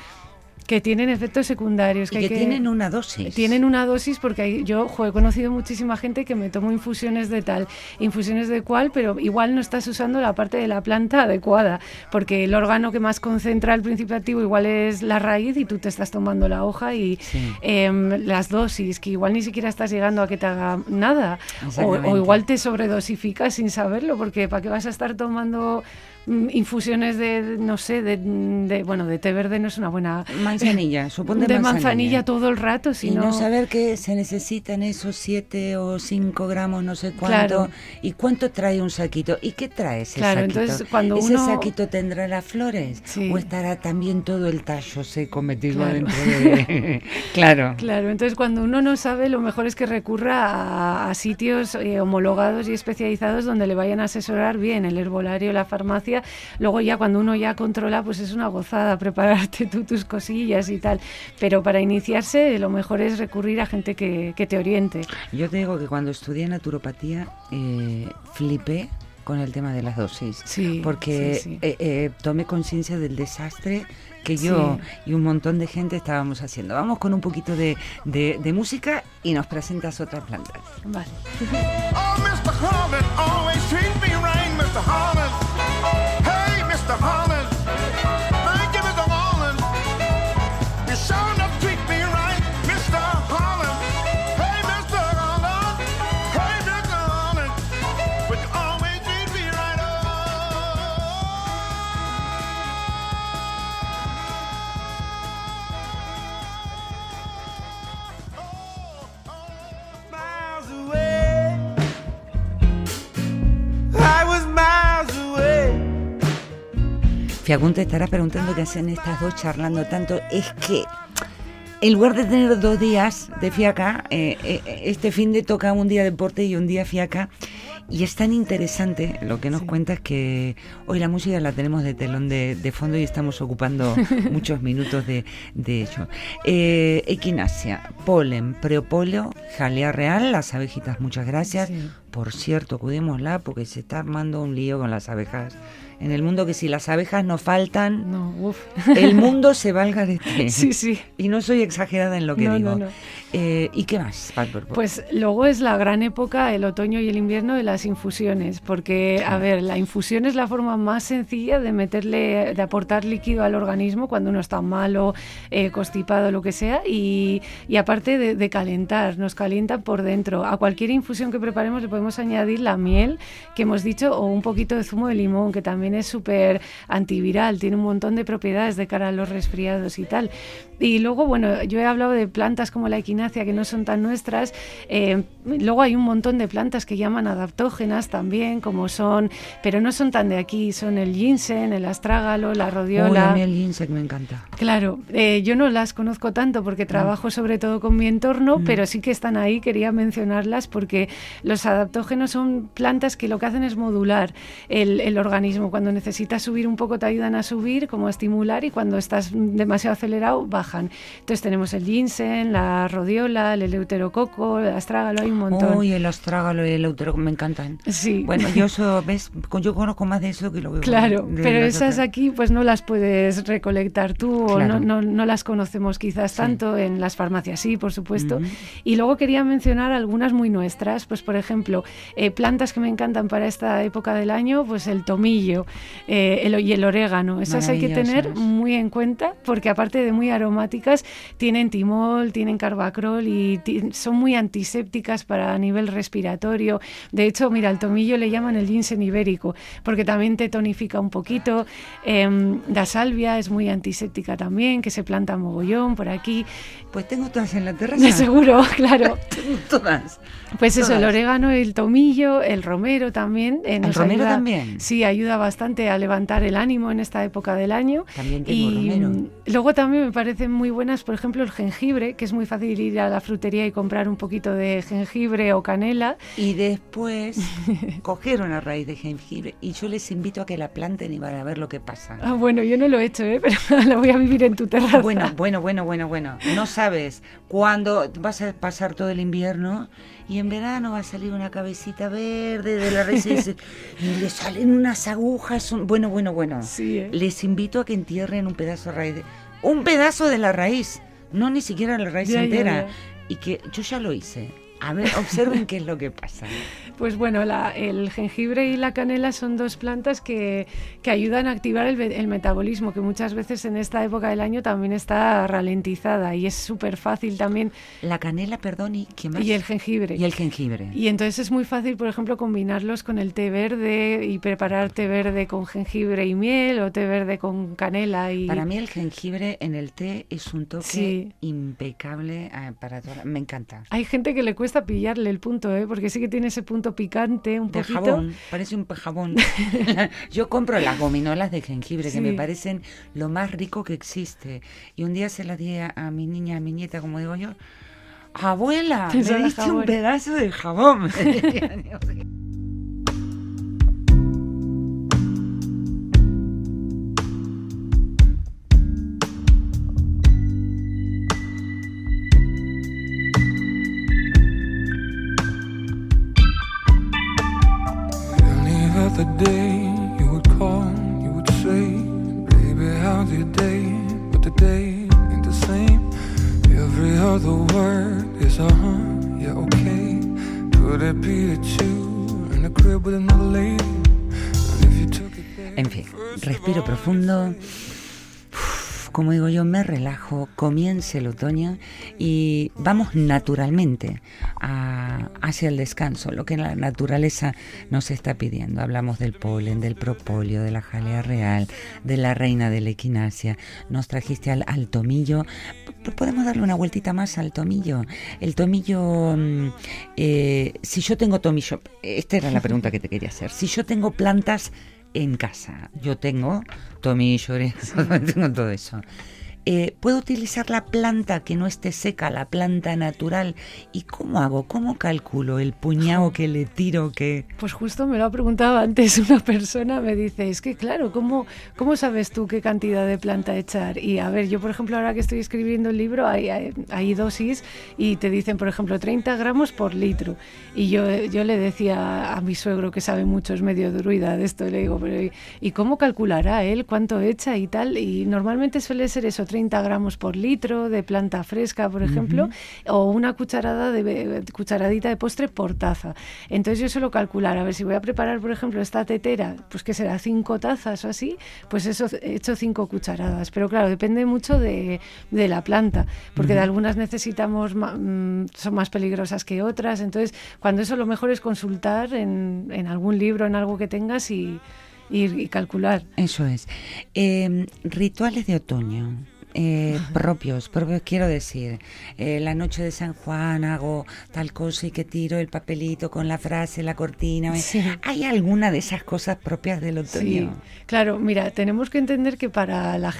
que tienen efectos secundarios, Y hay que, tienen una dosis. tienen una dosis porque hay- yo jo, he conocido muchísima gente que me tomo infusiones de tal, infusiones de cual, pero igual no estás usando la parte de la planta adecuada, porque el órgano que más concentra el principio activo igual es la raíz y tú te estás tomando la hoja y Sí. em, las dosis, que igual ni siquiera estás llegando a que te haga nada, o, o igual te sobredosificas sin saberlo, porque ¿para qué vas a estar tomando infusiones de, no sé, de, de- bueno, de té verde no es una buena... Manzanilla, suponte de manzanilla. manzanilla todo el rato, y si no saber que se necesitan esos 7 o 5 gramos, no sé cuánto. Claro. ¿Y cuánto trae un saquito? ¿Y qué trae ese Claro, saquito? entonces, cuando ¿Ese uno- saquito tendrá las flores? Sí. ¿O estará también todo el tallo seco metido Claro. dentro de...? claro. Claro, entonces cuando uno no sabe, lo mejor es que recurra a, a sitios eh, homologados y especializados donde le vayan a asesorar bien el herbolario, la farmacia gracia. Luego ya cuando uno ya controla, pues es una gozada prepararte tú tus cosillas y tal. Pero para iniciarse lo mejor es recurrir a gente que, te oriente. Yo te digo que cuando estudié naturopatía eh, flipé con el tema de las dosis, sí, porque eh, eh, tomé conciencia del desastre que yo y un montón de gente estábamos haciendo. Vamos con un poquito de, de, de música y nos presentas otras plantas. Vale. Oh, Fiagun te estará preguntando qué hacen estas dos charlando tanto. Es que en lugar de tener dos días de fiaca, eh, eh, este fin de toca un día deporte y un día fiaca. Y es tan interesante lo que nos cuentas que hoy la música la tenemos de telón de, fondo y estamos ocupando muchos minutos de, de ello. Eh, equinacia, polen, preopóleo, jalea real, las abejitas, muchas gracias. Por cierto, cuidémosla porque se está armando un lío con las abejas en el mundo que si las abejas no faltan, no, el mundo se valga de ti. Sí, sí. Y no soy exagerada en lo que digo. Eh, ¿Y qué más Pues luego es la gran época, el otoño y el invierno, de las infusiones, porque, a ver, la infusión es la forma más sencilla de meterle, de aportar líquido al organismo cuando uno está malo, eh, constipado, lo que sea, y, aparte de, de, calentar, nos calienta por dentro. A cualquier infusión que preparemos le podemos añadir la miel que hemos dicho o un poquito de zumo de limón, que también es súper antiviral, tiene un montón de propiedades de cara a los resfriados y tal. Y luego, bueno, yo he hablado de plantas como la equinacia que no son tan nuestras. Eh, luego hay un montón de plantas que llaman adaptógenas también, como son, pero no son tan de aquí, son el ginseng, el astrágalo, la rodiola. a mí el ginseng me encanta. Claro, eh, yo no las conozco tanto porque trabajo sobre todo con mi entorno, mm. pero sí que están ahí, quería mencionarlas porque los adaptógenos son plantas que lo que hacen es modular el, el organismo. Cuando necesitas subir un poco te ayudan a subir, como a estimular, y cuando estás demasiado acelerado, baja entonces tenemos el ginseng, la rodiola, el eleuterococo, el astrágalo, hay un montón. Uy, el astrágalo y el eleuterococo me encantan. Sí. Bueno, yo eso, ¿ves? yo conozco más de eso que lo que Claro, pero esas aquí pues no las puedes recolectar tú o no, no, las conocemos quizás tanto en las farmacias, sí, por supuesto. Y luego quería mencionar algunas muy nuestras, pues por ejemplo, eh, plantas que me encantan para esta época del año, pues el tomillo eh, el, y el orégano. Esas hay que tener muy en cuenta porque aparte de muy aromáticas, tienen timol, tienen carbacrol y son muy antisépticas para a nivel respiratorio. De hecho, mira, al tomillo le llaman el ginseng ibérico porque también te tonifica un poquito. Eh, la salvia es muy antiséptica también, que se planta mogollón por aquí. Pues tengo todas en la terraza. Seguro, claro. todas. Pues eso, el orégano, el tomillo, el romero también. Eh, ¿El romero también? Sí, ayuda bastante a levantar el ánimo en esta época del año. También tengo y romero. luego también me parecen muy buenas, por ejemplo, el jengibre, que es muy fácil ir a la frutería y comprar un poquito de jengibre o canela. Y después coger una raíz de jengibre y yo les invito a que la planten y van a ver lo que pasa. Ah, bueno, yo no lo he hecho, ¿eh? pero la voy a vivir en tu terraza. Bueno, bueno, bueno, bueno, bueno. No sabes cuándo vas a pasar todo el invierno y en verano va a salir una cabecita verde de la raíz y, le salen unas agujas. Bueno, bueno, bueno. ¿eh? Les invito a que entierren un pedazo de raíz. un pedazo de la raíz, no ni siquiera la raíz entera. Y que yo ya lo hice. A ver, observen qué es lo que pasa. Pues bueno, el jengibre y la canela son dos plantas que, ayudan a activar el, metabolismo, que muchas veces en esta época del año también está ralentizada y es súper fácil también. La canela, perdón, ¿y qué más? Y el jengibre. Y el jengibre. Y entonces es muy fácil, por ejemplo, combinarlos con el té verde y preparar té verde con jengibre y miel o té verde con canela. y Para mí el jengibre en el té es un toque impecable eh, para toda... Me encanta. Hay gente que le cuesta pillarle el punto, ¿eh? porque sí que tiene ese punto picante, un de poquito. jabón, parece un jabón. yo compro las gominolas de jengibre, que me parecen lo más rico que existe. Y un día se las di a, mi niña, a mi nieta, como digo yo, abuela, me diste un pedazo de jabón. comience el otoño y vamos naturalmente hacia el descanso, lo que la naturaleza nos está pidiendo. Hablamos del polen, del propóleo, de la jalea real, de la reina de la equinacia. Nos trajiste al, al tomillo. ¿Podemos darle una vueltita más al tomillo? El tomillo, mm, eh, si yo tengo tomillo, esta era la pregunta que te quería hacer. Si yo tengo plantas en casa. Yo tengo tomillo, tengo todo eso. Eh, ¿Puedo utilizar la planta que no esté seca, la planta natural? ¿Y cómo hago? ¿Cómo calculo el puñado que le tiro? Que... Pues justo me lo ha preguntado antes una persona, me dice, es que claro, ¿cómo, ¿cómo sabes tú qué cantidad de planta echar? Y a ver, yo por ejemplo ahora que estoy escribiendo el libro hay, hay, hay dosis y te dicen, por ejemplo, 30 gramos por litro. Y yo, yo le decía a mi suegro, que sabe mucho, es medio druida de esto, le digo, pero ¿y- ¿y cómo calculará él cuánto echa y tal? Y normalmente suele ser eso, 30 gramos por litro de planta fresca, por ejemplo, o una cucharada de cucharadita de postre por taza. Entonces yo suelo calcular, a ver si voy a preparar, por ejemplo, esta tetera, pues que será cinco tazas o así, pues eso he hecho cinco cucharadas. Pero claro, depende mucho de, de la planta, porque de algunas necesitamos, mm, son más peligrosas que otras. Entonces, cuando eso lo mejor es consultar en, en algún libro, en algo que tengas y, y- y calcular. Eso es. Eh, rituales de otoño. Eh, propios, propios quiero decir, eh, la noche de San Juan hago tal cosa y que tiro el papelito con la frase, la cortina. Sí. ¿Hay alguna de esas cosas propias del Sí, otoño? claro, mira, tenemos que entender que para la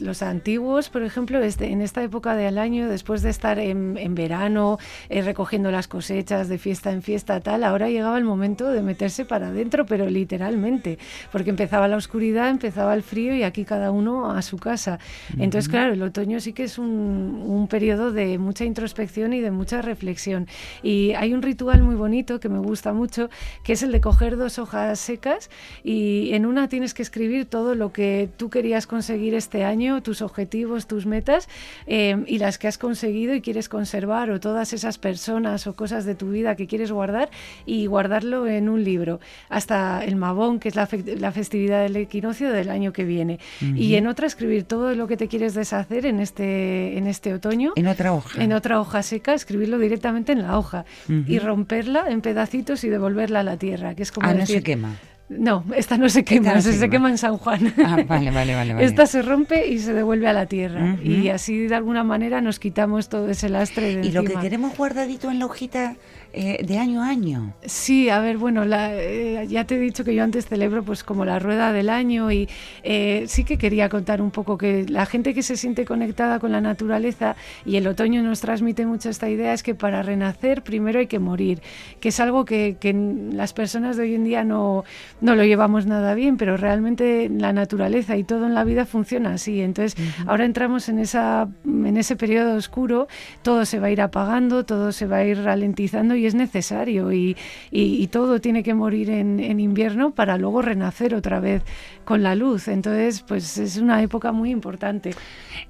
los antiguos, por ejemplo, este, en esta época del año, después de estar en, en verano eh, recogiendo las cosechas de fiesta en fiesta, tal, ahora llegaba el momento de meterse para adentro, pero literalmente, porque empezaba la oscuridad, empezaba el frío y aquí cada uno a su casa. Entonces, claro, el otoño sí que es un, un periodo de mucha introspección y de mucha reflexión. Y hay un ritual muy bonito que me gusta mucho, que es el de coger dos hojas secas y en una tienes que escribir todo lo que tú querías conseguir este año, tus objetivos, tus metas eh, y las que has conseguido y quieres conservar o todas esas personas o cosas de tu vida que quieres guardar y guardarlo en un libro hasta el Mabón, que es la, fe- la festividad del equinoccio del año que viene. Y en otra escribir todo lo que te quieres deshacer en este, en este otoño. En otra hoja. En otra hoja seca, escribirlo directamente en la hoja y romperla en pedacitos y devolverla a la tierra, que es como Ah, no se quema. No, esta no se quema, no se, se se quema. en San Juan. Ah, vale, vale, vale, vale. Esta se rompe y se devuelve a la tierra. Y así de alguna manera nos quitamos todo ese lastre de Y lo que queremos guardadito en la hojita eh, de año a año. Sí, a ver, bueno, la- eh, ya te he dicho que yo antes celebro pues como la rueda del año y eh, sí que quería contar un poco que la gente que se siente conectada con la naturaleza y el otoño nos transmite mucho esta idea es que para renacer primero hay que morir, que es algo que, que las personas de hoy en día no, no lo llevamos nada bien, pero realmente la naturaleza y todo en la vida funciona así. Entonces ahora entramos en, esa, en ese periodo oscuro, todo se va a ir apagando, todo se va a ir ralentizando y es necesario y, y- y todo tiene que morir en, en invierno para luego renacer otra vez con la luz. Entonces, pues es una época muy importante.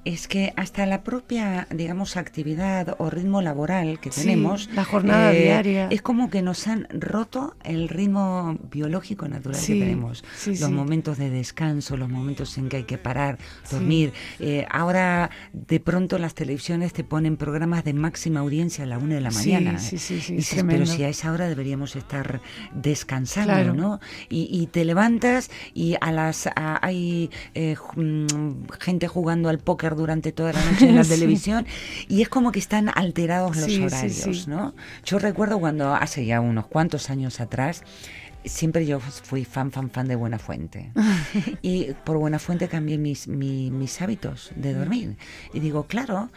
Es que hasta la propia, digamos, actividad o ritmo laboral que Sí, tenemos, eh, la jornada diaria. es como que nos han roto el ritmo biológico natural Sí, que tenemos. sí, los sí. momentos de descanso, los momentos en que hay que parar, dormir. Eh, ahora, de pronto, las televisiones te ponen programas de máxima audiencia a la una de la Sí, mañana. sí, sí, sí, Y dices, tremendo. pero si a esa hora deberíamos estar descansando, Claro. ¿no? Y, y te levantas y a las a- hay eh, mm, gente jugando al póker durante toda la noche en la Sí. televisión y es como que están alterados los Sí, horarios, sí. ¿no? Yo recuerdo cuando hace ya unos cuantos años atrás siempre yo fui fan, fan, fan de Buenafuente. y por Buenafuente cambié mis, mi- mis hábitos de dormir. Y digo, claro,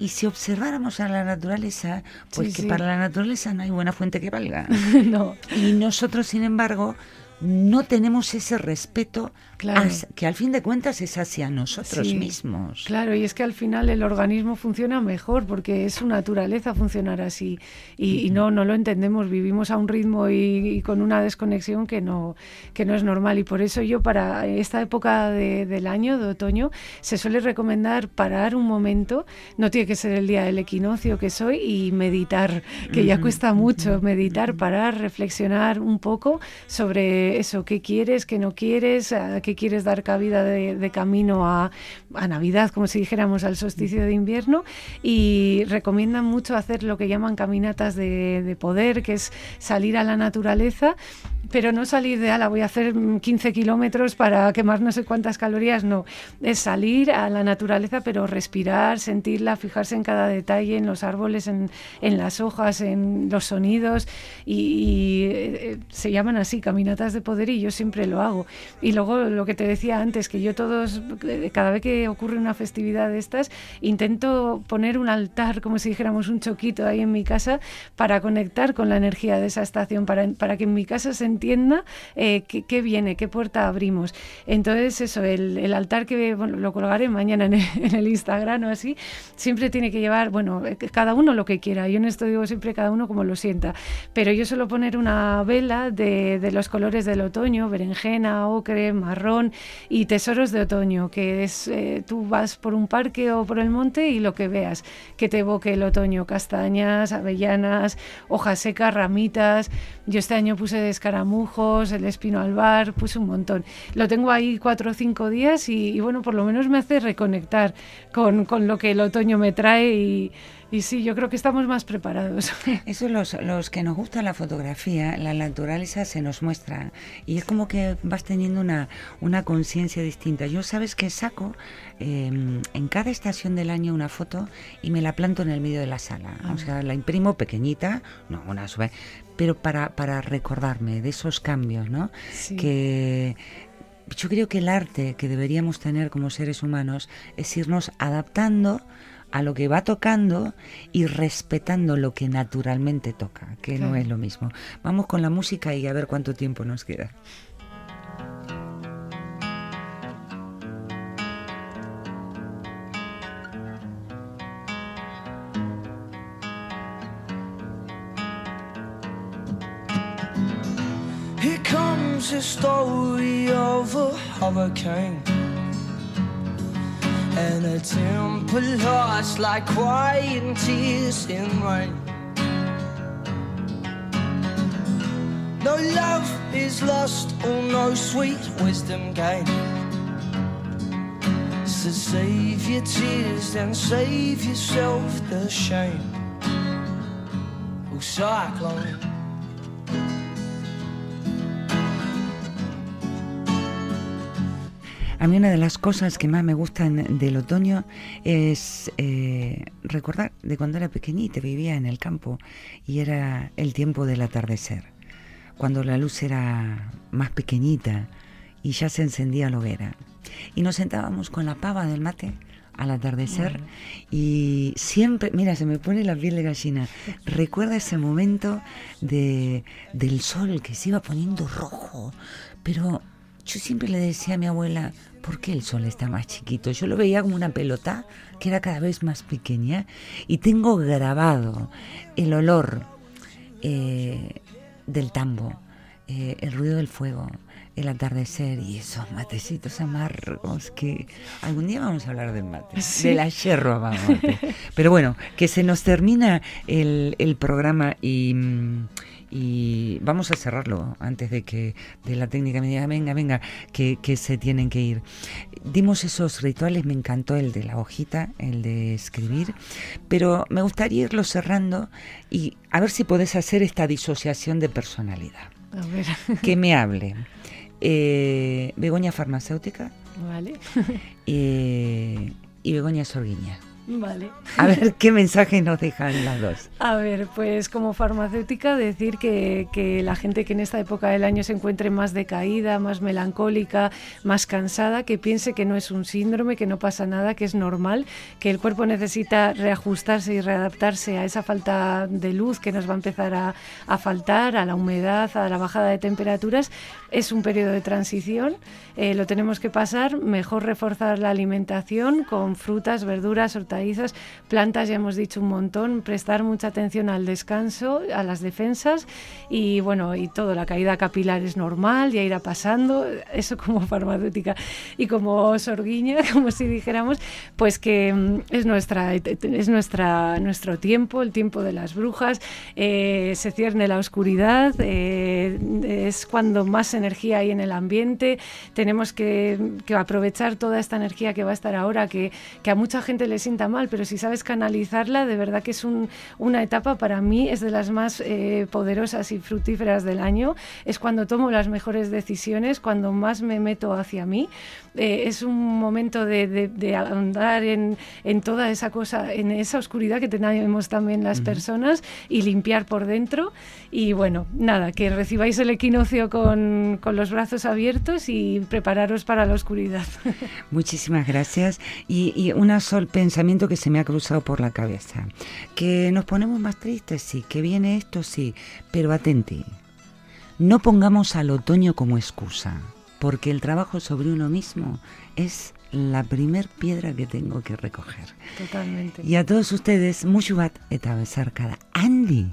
y si observáramos a la naturaleza, pues Sí, que sí. para la naturaleza no hay buena fuente que valga. no. Y nosotros, sin embargo, no tenemos ese respeto Claro. que al fin de cuentas es hacia nosotros Sí, mismos. Claro, y es que al final el organismo funciona mejor porque es su naturaleza funcionar así. Y, y no, no lo entendemos, vivimos a un ritmo y, y con una desconexión que no, que no es normal. Y por eso yo para esta época de- del año, de otoño, se suele recomendar parar un momento, no tiene que ser el día del equinoccio que soy y meditar, que ya cuesta mucho. meditar, parar, reflexionar un poco sobre eso, qué quieres, qué no quieres, a quieres dar cabida de, camino a, a Navidad, como si dijéramos al solsticio de invierno, y recomiendan mucho hacer lo que llaman caminatas de, de poder, que es salir a la naturaleza. Pero no salir de, ala, voy a hacer mm, 15 kilómetros para quemar no sé cuántas calorías, no. Es salir a la naturaleza, pero respirar, sentirla, fijarse en cada detalle, en los árboles, en, en las hojas, en los sonidos. Y, y, eh, se llaman así, caminatas de poder, y yo siempre lo hago. Y luego lo que te decía antes, que yo todos, cada vez que ocurre una festividad de estas, intento poner un altar, como si dijéramos un choquito ahí en mi casa, para conectar con la energía de esa estación, para, para que en mi casa se entienda eh, qué, qué viene, qué puerta abrimos. Entonces, eso, el, el altar que lo colgaré mañana en el, en el Instagram o así, siempre tiene que llevar, bueno, eh, cada uno lo que quiera. Yo en esto digo siempre cada uno como lo sienta. Pero yo suelo poner una vela de, de los colores del otoño, berenjena, ocre, marrón y tesoros de otoño, que es eh, tú vas por un parque o por el monte y lo que veas, que te evoque el otoño, castañas, avellanas, hojas secas, ramitas. Yo este año puse de escaramujos, el espino albar, puse un montón. Lo tengo ahí cuatro o cinco días y, bueno, por lo menos me hace reconectar con, con lo que el otoño me trae y, y sí, yo creo que estamos más preparados. Eso los, los que nos gusta la fotografía, la naturaleza se nos muestra y es como que vas teniendo una, una conciencia distinta. Yo sabes que saco eh, en cada estación del año una foto y me la planto en el medio de la sala. O sea, la imprimo pequeñita, no una sube, pero para, para recordarme de esos cambios, ¿no? Sí. Que yo creo que el arte que deberíamos tener como seres humanos es irnos adaptando a lo que va tocando y respetando lo que naturalmente toca, que no es lo mismo. Vamos con la música y a ver cuánto tiempo nos queda. Here comes the story of a hurricane and a temple lost like quiet tears in rain. No love is lost, or no sweet wisdom gained. So save your tears and save yourself the shame. Oh, cyclone. A mí una de las cosas que más me gustan del otoño es eh, recordar de cuando era pequeñita, vivía en el campo y era el tiempo del atardecer, cuando la luz era más pequeñita y ya se encendía la hoguera. Y nos sentábamos con la pava del mate al atardecer y siempre, mira, se me pone la piel de gallina. Recuerda ese momento de, del sol que se iba poniendo rojo, pero yo siempre le decía a mi abuela, ¿por qué el sol está más chiquito? Yo lo veía como una pelota que era cada vez más pequeña y tengo grabado el olor eh, del tambo, eh, el ruido del fuego, el atardecer y esos matecitos amargos que algún día vamos a hablar del mate, Sí. de la yerba vamos. Pero bueno, que se nos termina el, el programa y, mm, y vamos a cerrarlo antes de que de la técnica me diga, venga, venga, que, que se tienen que ir. Dimos esos rituales, me encantó el de la hojita, el de escribir, pero me gustaría irlo cerrando y a ver si podés hacer esta disociación de personalidad. A ver, Que me hable. Eh, Begoña farmacéutica vale. eh, y Begoña Sorguiña. Vale. A ver, ¿qué mensaje nos dejan las dos? A ver, pues como farmacéutica decir que, que, la gente que en esta época del año se encuentre más decaída, más melancólica, más cansada, que piense que no es un síndrome, que no pasa nada, que es normal, que el cuerpo necesita reajustarse y readaptarse a esa falta de luz que nos va a empezar a, a faltar, a la humedad, a la bajada de temperaturas. Es un periodo de transición, eh, lo tenemos que pasar, mejor reforzar la alimentación con frutas, verduras, hortalizas, plantas, ya hemos dicho un montón, prestar mucha atención al descanso, a las defensas y bueno, y todo, la caída capilar es normal, ya irá pasando, eso como farmacéutica y como sorguiña, como si dijéramos, pues que mm, es nuestra es nuestra nuestro tiempo, el tiempo de las brujas, eh, se cierne la oscuridad, eh, es cuando más energía hay en el ambiente, tenemos que, que, aprovechar toda esta energía que va a estar ahora, que, que, a mucha gente le sienta mal, pero si sabes canalizarla, de verdad que es un, una etapa para mí, es de las más eh, poderosas y fructíferas del año, es cuando tomo las mejores decisiones, cuando más me meto hacia mí, eh, es un momento de, de, de andar en, en, toda esa cosa, en esa oscuridad que tenemos también las uh -huh. personas y limpiar por dentro y bueno, nada, que recibáis el equinoccio con, con los brazos abiertos y prepararos para la oscuridad. Muchísimas gracias. Y, y un solo pensamiento que se me ha cruzado por la cabeza. Que nos ponemos más tristes, sí, que viene esto, sí, pero atenti. No pongamos al otoño como excusa, porque el trabajo sobre uno mismo es la primer piedra que tengo que recoger. Totalmente. Y a todos ustedes, mucho bat eta besarkada. Andy,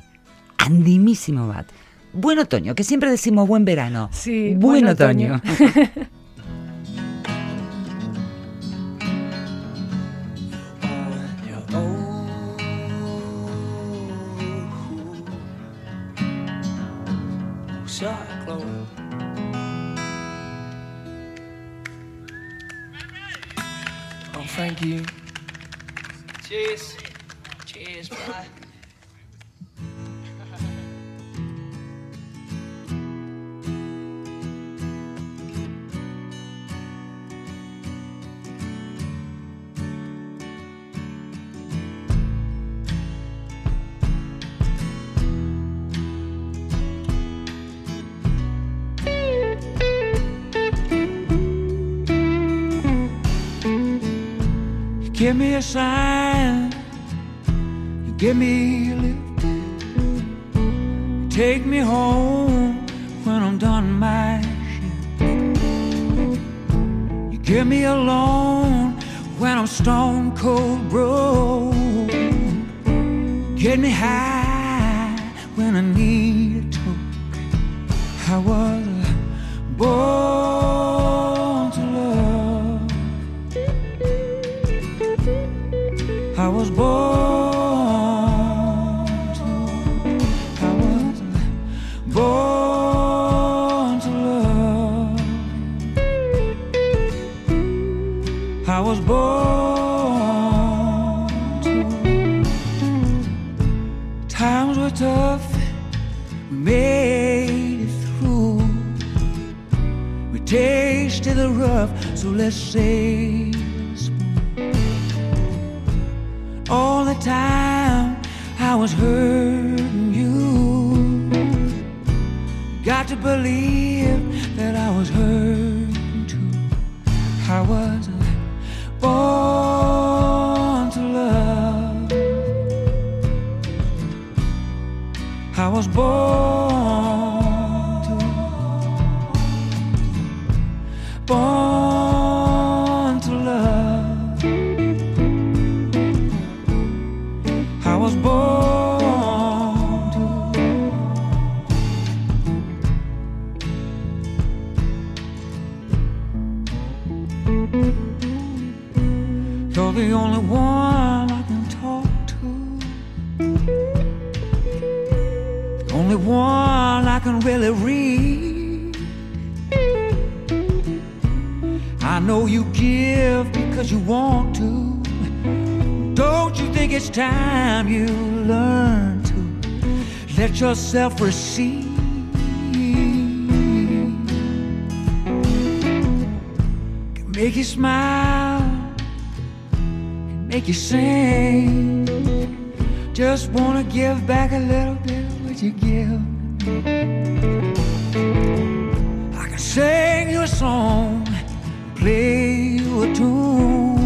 andimísimo bat. Buen otoño, que siempre decimos buen verano. Sí, buen, buen otoño. otoño. cyclone. Oh, thank you. Cheers. Cheers, bye. Give me a sign, you give me a lift, you take me home when I'm done my shift. You give me a loan when I'm stone cold broke. Get me high when I need a toke. I was born laisser think it's time you learn to let yourself receive. Can make you smile, can make you sing. Just wanna give back a little bit of what you give. I can sing you a song, play you a tune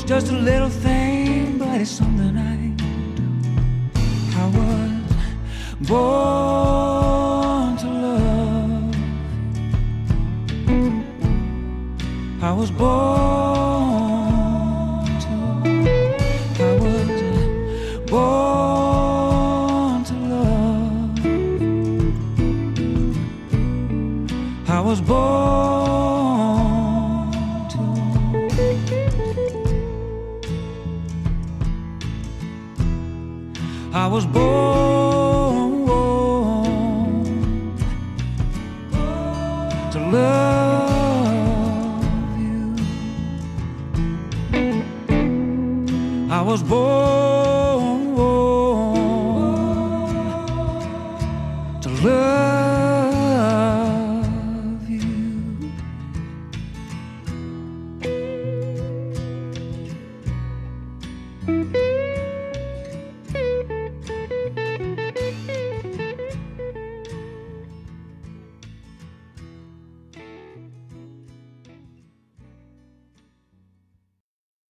it's just a little thing, but it's something I do. I was born to love. I was born. was born.